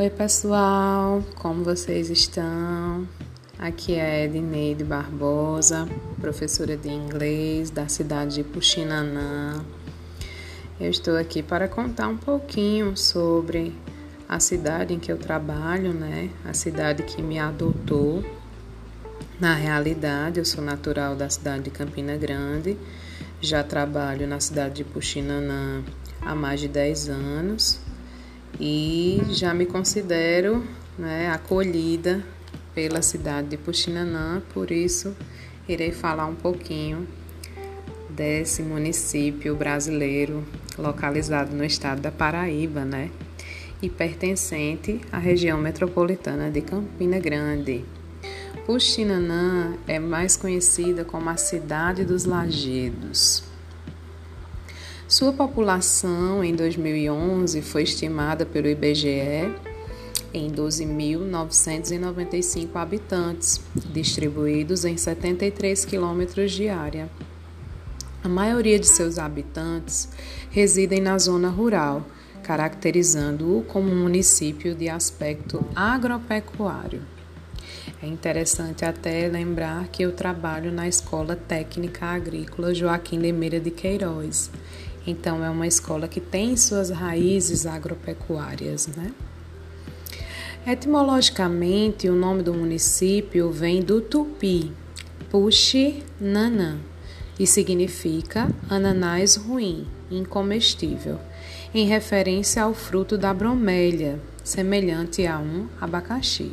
Oi, pessoal, como vocês estão? Aqui é Edneide Barbosa, professora de inglês da cidade de Puxinanã. Eu estou aqui para contar um pouquinho sobre a cidade em que eu trabalho, né? A cidade que me adotou. Na realidade, eu sou natural da cidade de Campina Grande, já trabalho na cidade de Puxinanã há mais de 10 anos e já me considero né, acolhida pela cidade de Puxinanã, por isso irei falar um pouquinho desse município brasileiro localizado no estado da Paraíba, né? E pertencente à região metropolitana de Campina Grande. Puxinanã é mais conhecida como a cidade dos lajedos. Sua população em 2011 foi estimada pelo IBGE em 12.995 habitantes, distribuídos em 73 quilômetros de área. A maioria de seus habitantes residem na zona rural, caracterizando-o como um município de aspecto agropecuário. É interessante até lembrar que eu trabalho na Escola Técnica Agrícola Joaquim de de Queiroz então, é uma escola que tem suas raízes agropecuárias, né? Etimologicamente, o nome do município vem do tupi, puxi nanã, e significa ananás ruim, incomestível, em referência ao fruto da bromélia, semelhante a um abacaxi.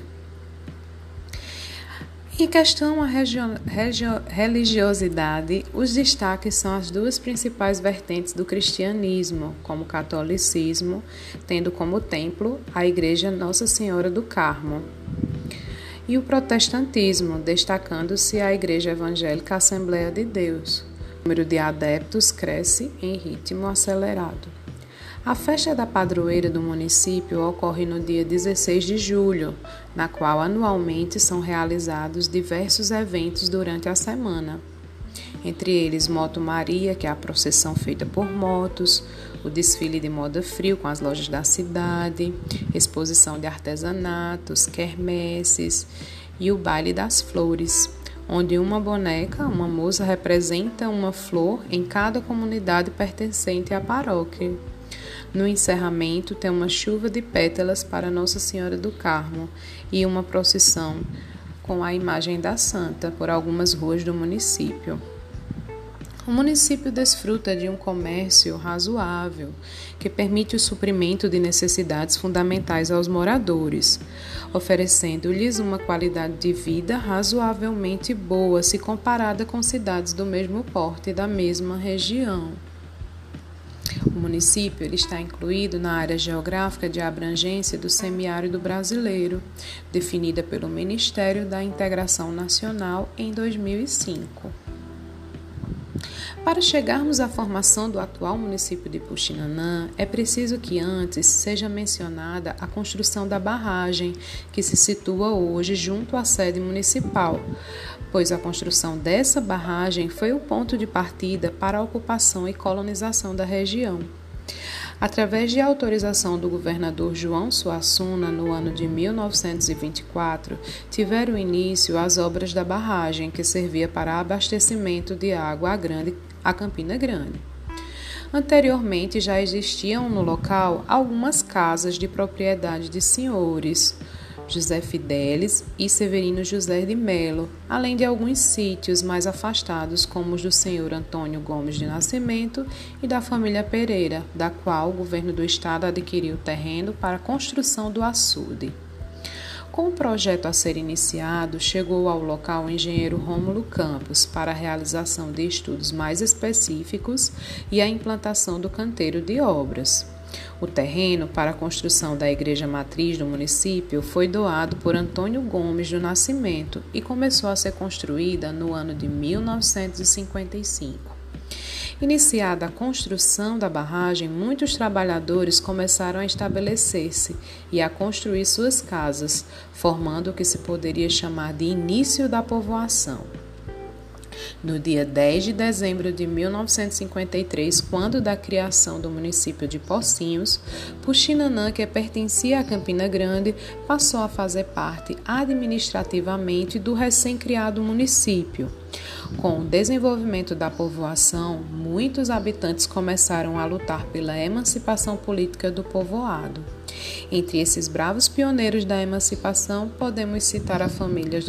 Em questão à religiosidade, os destaques são as duas principais vertentes do cristianismo, como o catolicismo, tendo como templo a Igreja Nossa Senhora do Carmo, e o protestantismo, destacando-se a Igreja Evangélica Assembleia de Deus. O número de adeptos cresce em ritmo acelerado. A festa da padroeira do município ocorre no dia 16 de julho, na qual anualmente são realizados diversos eventos durante a semana. Entre eles, Moto Maria, que é a procissão feita por motos, o desfile de moda frio com as lojas da cidade, exposição de artesanatos, quermesses e o baile das flores, onde uma boneca, uma moça, representa uma flor em cada comunidade pertencente à paróquia. No encerramento, tem uma chuva de pétalas para Nossa Senhora do Carmo e uma procissão com a imagem da Santa por algumas ruas do município. O município desfruta de um comércio razoável, que permite o suprimento de necessidades fundamentais aos moradores, oferecendo-lhes uma qualidade de vida razoavelmente boa se comparada com cidades do mesmo porte e da mesma região. O município ele está incluído na área geográfica de abrangência do semiárido brasileiro, definida pelo Ministério da Integração Nacional em 2005. Para chegarmos à formação do atual município de Puxinanã, é preciso que antes seja mencionada a construção da barragem, que se situa hoje junto à sede municipal, pois a construção dessa barragem foi o ponto de partida para a ocupação e colonização da região. Através de autorização do governador João Suassuna, no ano de 1924, tiveram início as obras da barragem, que servia para abastecimento de água a, grande, a Campina Grande. Anteriormente já existiam no local algumas casas de propriedade de senhores, José Fidelis e Severino José de Melo, além de alguns sítios mais afastados, como os do senhor Antônio Gomes de Nascimento e da família Pereira, da qual o governo do estado adquiriu terreno para a construção do açude. Com o projeto a ser iniciado, chegou ao local o engenheiro Rômulo Campos para a realização de estudos mais específicos e a implantação do canteiro de obras. O terreno para a construção da igreja matriz do município foi doado por Antônio Gomes do Nascimento e começou a ser construída no ano de 1955. Iniciada a construção da barragem, muitos trabalhadores começaram a estabelecer-se e a construir suas casas, formando o que se poderia chamar de início da povoação. No dia 10 de dezembro de 1953, quando da criação do município de Pocinhos, Puxinanã, que pertencia a Campina Grande, passou a fazer parte administrativamente do recém-criado município. Com o desenvolvimento da povoação, muitos habitantes começaram a lutar pela emancipação política do povoado. Entre esses bravos pioneiros da emancipação, podemos citar a família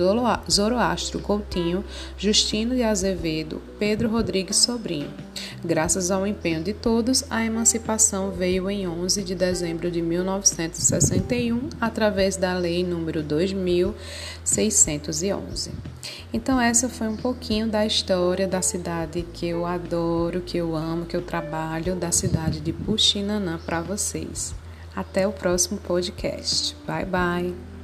Zoroastro Coutinho, Justino de Azevedo, Pedro Rodrigues Sobrinho. Graças ao empenho de todos, a emancipação veio em 11 de dezembro de 1961, através da Lei número 2611. Então essa foi um pouquinho da história da cidade que eu adoro, que eu amo, que eu trabalho, da cidade de Puxinanã para vocês. Até o próximo podcast. Bye bye.